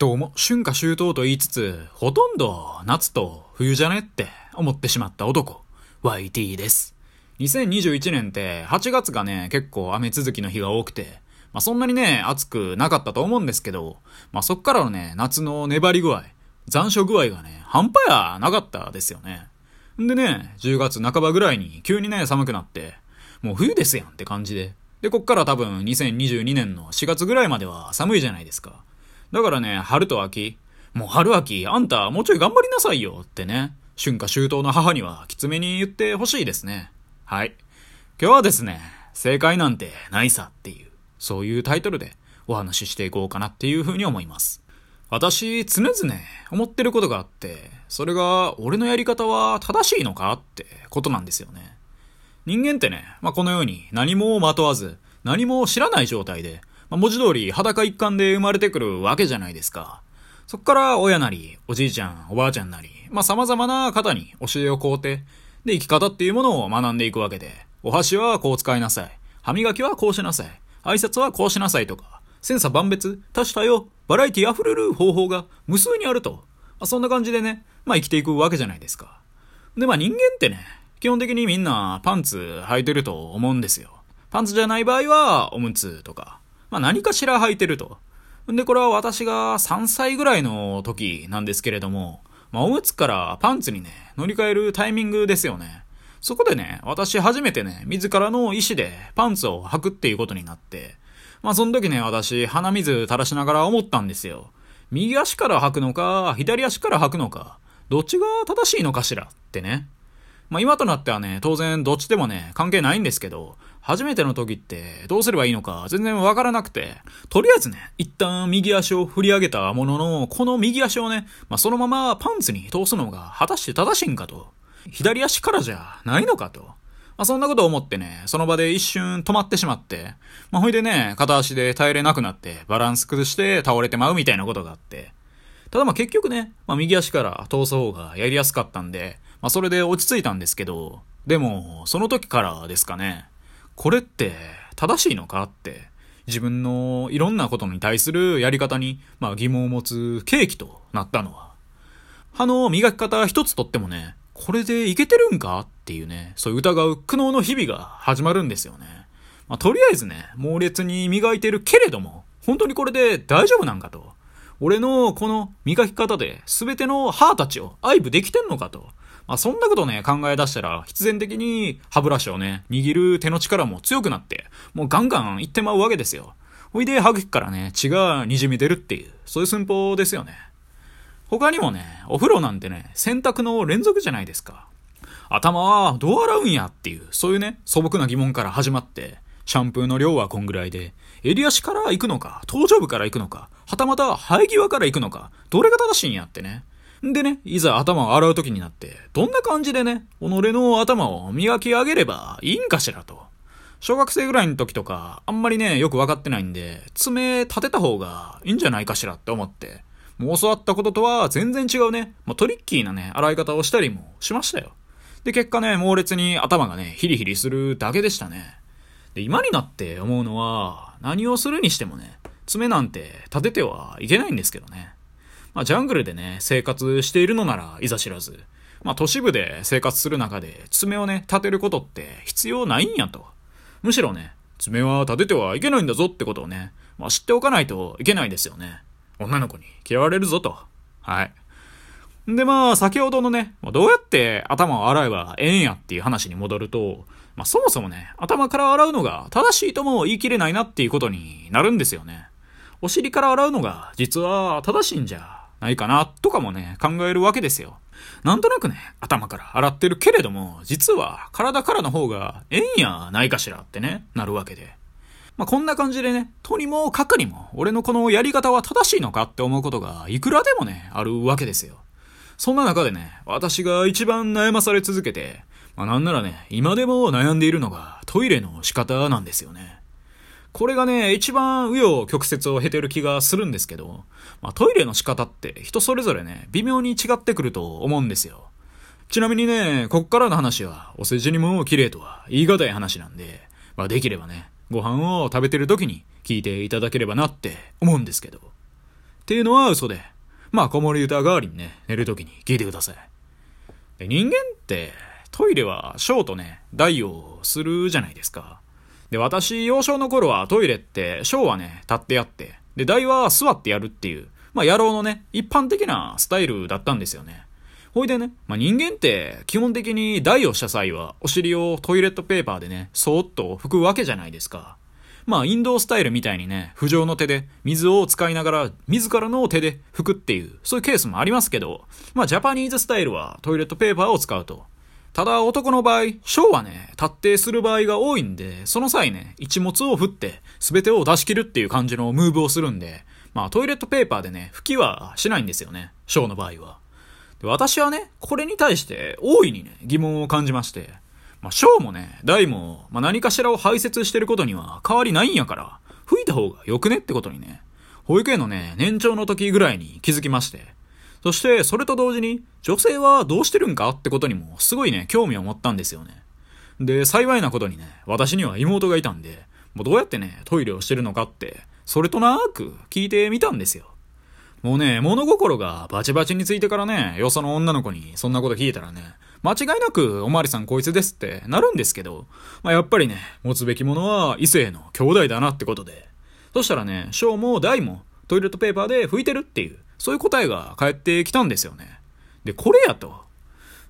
どうも、春夏秋冬と言いつつ、ほとんど夏と冬じゃねって思ってしまった男、YT です。2021年って8月がね、結構雨続きの日が多くて、まあそんなにね、暑くなかったと思うんですけど、まあそっからのね、夏の粘り具合、残暑具合がね、半端やなかったですよね。んでね、10月半ばぐらいに急にね、寒くなって、もう冬ですやんって感じで。で、こっから多分2022年の4月ぐらいまでは寒いじゃないですか。だからね、春と秋、もう春秋、あんたもうちょい頑張りなさいよってね、春夏秋冬の母にはきつめに言ってほしいですね。はい。今日はですね、正解なんてないさっていう、そういうタイトルでお話ししていこうかなっていうふうに思います。私、常々思ってることがあって、それが俺のやり方は正しいのかってことなんですよね。人間ってね、まあ、このように何もまとわず、何も知らない状態で、まあ、文字通り裸一貫で生まれてくるわけじゃないですか。そっから親なり、おじいちゃん、おばあちゃんなり、まあ、様々な方に教えを請うて、で、生き方っていうものを学んでいくわけで、お箸はこう使いなさい。歯磨きはこうしなさい。挨拶はこうしなさいとか、千差万別、多種多様、バラエティ溢れる方法が無数にあると。まあ、そんな感じでね、まあ生きていくわけじゃないですか。で、まあ人間ってね、基本的にみんなパンツ履いてると思うんですよ。パンツじゃない場合はおむつとか、まあ何かしら履いてると。んで、これは私が3歳ぐらいの時なんですけれども、まあ、おむつからパンツにね、乗り換えるタイミングですよね。そこでね、私初めてね、自らの意思でパンツを履くっていうことになって、まあその時ね、私鼻水垂らしながら思ったんですよ。右足から履くのか、左足から履くのか、どっちが正しいのかしらってね。まあ今となってはね、当然どっちでもね、関係ないんですけど、初めての時ってどうすればいいのか全然わからなくて、とりあえずね、一旦右足を振り上げたものの、この右足をね、まあ、そのままパンツに通すのが果たして正しいんかと。左足からじゃないのかと。まあ、そんなことを思ってね、その場で一瞬止まってしまって、まあ、ほいでね、片足で耐えれなくなって、バランス崩して倒れてまうみたいなことがあって。ただまあ結局ね、まあ、右足から通す方がやりやすかったんで、まあ、それで落ち着いたんですけど、でも、その時からですかね、これって正しいのかって、自分のいろんなことに対するやり方に、まあ、疑問を持つ契機となったのは、歯の磨き方一つとってもね、これでいけてるんかっていうね、そういう疑う苦悩の日々が始まるんですよね。まあ、とりあえずね、猛烈に磨いてるけれども、本当にこれで大丈夫なんかと。俺のこの磨き方で全ての歯たちを愛撫できてんのかと。まあ、そんなことね、考え出したら、必然的に歯ブラシをね、握る手の力も強くなって、もうガンガンいってまうわけですよ。ほいで、歯茎からね、血が滲み出るっていう、そういう寸法ですよね。他にもね、お風呂なんてね、洗濯の連続じゃないですか。頭はどう洗うんやっていう、そういうね、素朴な疑問から始まって、シャンプーの量はこんぐらいで、襟足から行くのか、頭頂部から行くのか、はたまた生え際から行くのか、どれが正しいんやってね。でね、いざ頭を洗う時になって、どんな感じでね、己の頭を磨き上げればいいんかしらと。小学生ぐらいの時とか、あんまりね、よくわかってないんで、爪立てた方がいいんじゃないかしらって思って、もう教わったこととは全然違うね、もうトリッキーなね、洗い方をしたりもしましたよ。で、結果ね、猛烈に頭がね、ヒリヒリするだけでしたね。で、今になって思うのは、何をするにしてもね、爪なんて立ててはいけないんですけどね。まあ、ジャングルでね、生活しているのならいざ知らず、まあ、都市部で生活する中で爪をね、立てることって必要ないんやと。むしろね、爪は立ててはいけないんだぞってことをね、まあ、知っておかないといけないですよね。女の子に嫌われるぞと。はい。で、まあ、先ほどのね、どうやって頭を洗えばええんやっていう話に戻ると、まあ、そもそもね、頭から洗うのが正しいとも言い切れないなっていうことになるんですよね。お尻から洗うのが実は正しいんじゃないかな、とかもね、考えるわけですよ。なんとなくね、頭から洗ってるけれども、実は体からの方がええんやないかしらってね、なるわけで。まあ、こんな感じでね、とにもかくにも、俺のこのやり方は正しいのかって思うことが、いくらでもね、あるわけですよ。そんな中でね、私が一番悩まされ続けて、まあ、なんならね、今でも悩んでいるのがトイレの仕方なんですよね。これがね、一番紆余曲折を経てる気がするんですけど、まあ、トイレの仕方って人それぞれね、微妙に違ってくると思うんですよ。ちなみにね、こっからの話は、お世辞にも綺麗とは言い難い話なんで、まあ、できればね、ご飯を食べてる時に聞いていただければなって思うんですけど。っていうのは嘘で、まあ、子守歌代わりにね、寝るときに聞いてください。で人間って、トイレはショーとね、大をするじゃないですか。で、私、幼少の頃はトイレって、ショーはね、立ってやって、で、大は座ってやるっていう、まあ、野郎のね、一般的なスタイルだったんですよね。ほいでね、まあ、人間って基本的に台をした際はお尻をトイレットペーパーでね、そーっと拭くわけじゃないですか。まあ、インドスタイルみたいにね、浮上の手で水を使いながら自らの手で拭くっていう、そういうケースもありますけど、まあ、ジャパニーズスタイルはトイレットペーパーを使うと。ただ男の場合、ショーはね、立ってする場合が多いんで、その際ね、一物を振って、全てを出し切るっていう感じのムーブをするんで、まあトイレットペーパーでね、拭きはしないんですよね。ショーの場合は。で私はね、これに対して大いにね、疑問を感じまして、まあ、ショーもね、大も、まあ、何かしらを排泄してることには変わりないんやから、吹いた方がよくねってことにね、保育園のね、年長の時ぐらいに気づきまして、そして、それと同時に、女性はどうしてるんかってことにも、すごいね、興味を持ったんですよね。で、幸いなことにね、私には妹がいたんで、もうどうやってね、トイレをしてるのかって、それとなく聞いてみたんですよ。もうね、物心がバチバチについてからね、よその女の子にそんなこと聞いたらね、間違いなくおまわりさんこいつですってなるんですけど、まあ、やっぱりね、持つべきものは異性の兄弟だなってことで。そしたらね、小も大もトイレットペーパーで拭いてるっていう、そういう答えが返ってきたんですよね。で、これやと。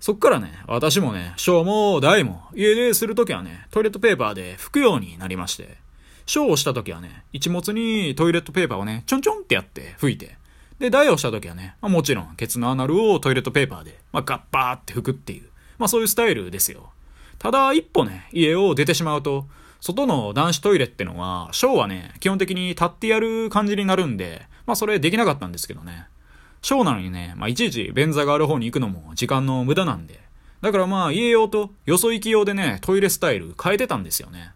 そっからね、私もね、小も大も家でするときはね、トイレットペーパーで拭くようになりまして、小をしたときはね、一物にトイレットペーパーをね、ちょんちょんってやって拭いて、で、台をした時はね、まあ、もちろん、ケツのアナルをトイレットペーパーで、まあ、ガッパーって拭くっていう、まあそういうスタイルですよ。ただ、一歩ね、家を出てしまうと、外の男子トイレってのは、ショーはね、基本的に立ってやる感じになるんで、まあそれできなかったんですけどね。ショーなのにね、まあいちいち便座がある方に行くのも時間の無駄なんで。だからまあ家用とよそ行き用でね、トイレスタイル変えてたんですよね。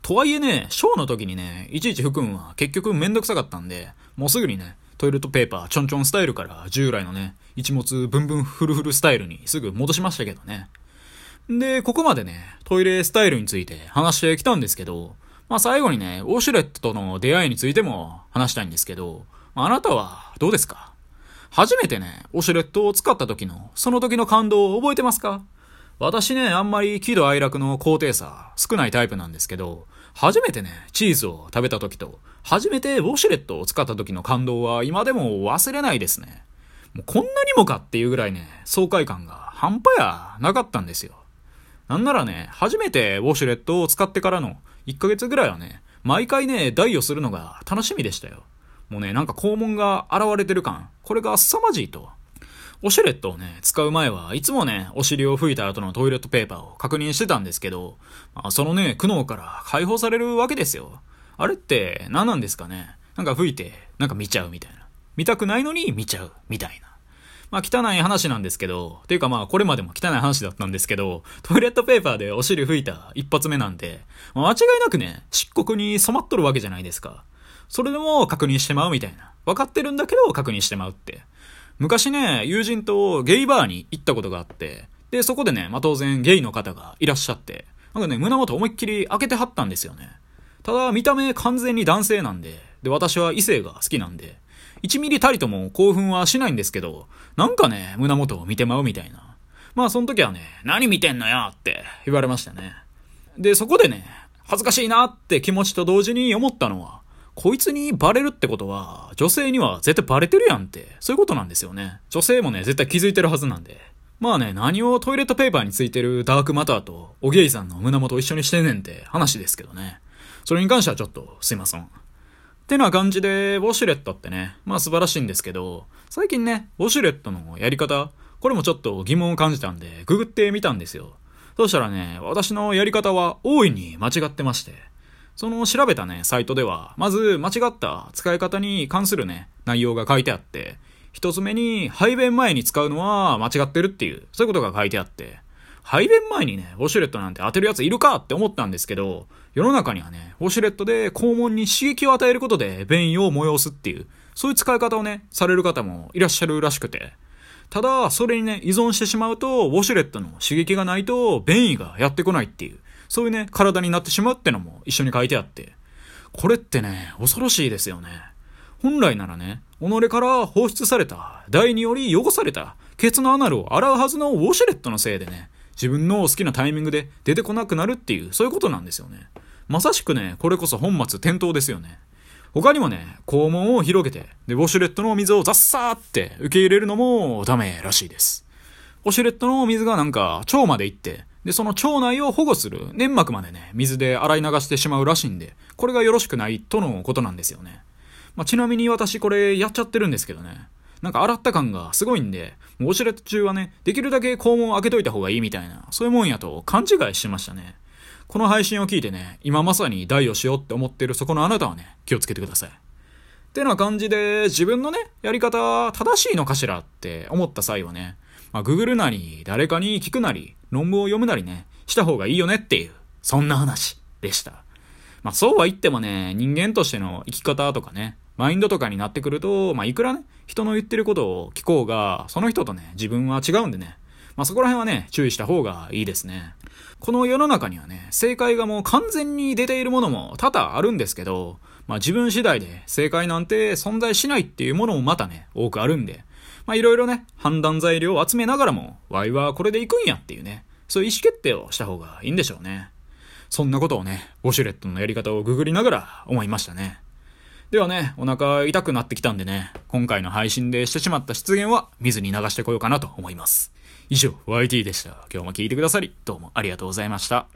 とはいえね、ショーの時にね、いちいち拭くんは結局めんどくさかったんで、もうすぐにね、トイレットペーパーちょんちょんスタイルから従来のね、一物ブンブンフルフルスタイルにすぐ戻しましたけどね。で、ここまでね、トイレスタイルについて話してきたんですけど、まあ最後にね、ウォシュレットとの出会いについても話したいんですけど、あなたはどうですか？初めてね、ウォシュレットを使った時の、その時の感動を覚えてますか？私ね、あんまり喜怒哀楽の高低差少ないタイプなんですけど、初めてね、チーズを食べた時と、初めてウォシュレットを使った時の感動は今でも忘れないですね。もうこんなにもかっていうぐらいね、爽快感が半端やなかったんですよ。なんならね、初めてウォシュレットを使ってからの1ヶ月ぐらいはね、毎回ね、代をするのが楽しみでしたよ。もうね、なんか肛門が現れてる感、これが凄まじいと。オシュレットをね、使う前はいつもね、お尻を拭いた後のトイレットペーパーを確認してたんですけど、まあ、そのね、苦悩から解放されるわけですよ。あれって何なんですかねなんか拭いて、なんか見ちゃうみたいな。見たくないのに見ちゃう、みたいな。まあ汚い話なんですけど、ていうかまあこれまでも汚い話だったんですけど、トイレットペーパーでお尻拭いた一発目なんて、まあ、間違いなくね、漆黒に染まっとるわけじゃないですか。それでも確認してまうみたいな。分かってるんだけど確認してまうって。昔ね、友人とゲイバーに行ったことがあって、で、そこでね、まあ、当然ゲイの方がいらっしゃって、なんかね、胸元思いっきり開けてはったんですよね。ただ、見た目完全に男性なんで、で、私は異性が好きなんで、1ミリたりとも興奮はしないんですけど、なんかね、胸元を見てまうみたいな。まあ、その時はね、何見てんのよって言われましたね。で、そこでね、恥ずかしいなって気持ちと同時に思ったのは、こいつにバレるってことは、女性には絶対バレてるやんって、そういうことなんですよね。女性もね、絶対気づいてるはずなんで。まあね、何をトイレットペーパーについてるダークマターと、おゲイさんの胸元一緒にしてんねんって話ですけどね。それに関してはちょっと、すいません。ってな感じで、ウォシュレットってね、まあ素晴らしいんですけど、最近ね、ウォシュレットのやり方、これもちょっと疑問を感じたんで、ググってみたんですよ。そしたらね、私のやり方は大いに間違ってまして。その調べたね、サイトでは、まず間違った使い方に関するね、内容が書いてあって、一つ目に排便前に使うのは間違ってるっていう、そういうことが書いてあって、排便前にね、ウォシュレットなんて当てるやついるかって思ったんですけど、世の中にはね、ウォシュレットで肛門に刺激を与えることで便意を催すっていう、そういう使い方をね、される方もいらっしゃるらしくて、ただ、それにね、依存してしまうと、ウォシュレットの刺激がないと、便意がやってこないっていう、そういうね、体になってしまうってのも一緒に書いてあって、これってね、恐ろしいですよね。本来ならね、己から放出された、台により汚された、ケツのアナルを洗うはずのウォシュレットのせいでね、自分の好きなタイミングで出てこなくなるっていう、そういうことなんですよね。まさしくね、これこそ本末転倒ですよね。他にもね、肛門を広げて、で、ウォシュレットの水をザッサーって受け入れるのもダメらしいです。ウォシュレットの水がなんか腸まで行って、で、その腸内を保護する粘膜までね、水で洗い流してしまうらしいんで、これがよろしくないとのことなんですよね。まあ、ちなみに私これやっちゃってるんですけどね。なんか洗った感がすごいんで、ウォシュレット中はね、できるだけ肛門を開けといた方がいいみたいな、そういうもんやと勘違いしましたね。この配信を聞いてね、今まさに代をしようって思ってるそこのあなたはね、気をつけてください。ってな感じで、自分のね、やり方正しいのかしらって思った際はね、まあ、ググるなり、誰かに聞くなり、論文を読むなりね、した方がいいよねっていう、そんな話でした。まあ、そうは言ってもね、人間としての生き方とかね、マインドとかになってくると、まあ、いくらね、人の言ってることを聞こうが、その人とね、自分は違うんでね、まあ、そこら辺はね、注意した方がいいですね。この世の中にはね、正解がもう完全に出ているものも多々あるんですけど、まあ自分次第で正解なんて存在しないっていうものもまたね、多くあるんで、まあいろいろね、判断材料を集めながらも、ワイはこれで行くんやっていうね、そういう意思決定をした方がいいんでしょうね。そんなことをね、ウォシュレットのやり方をググりながら思いましたね。ではね、お腹痛くなってきたんでね、今回の配信でしてしまった失言は水に流してこようかなと思います。以上、YT でした。今日も聞いてくださり、どうもありがとうございました。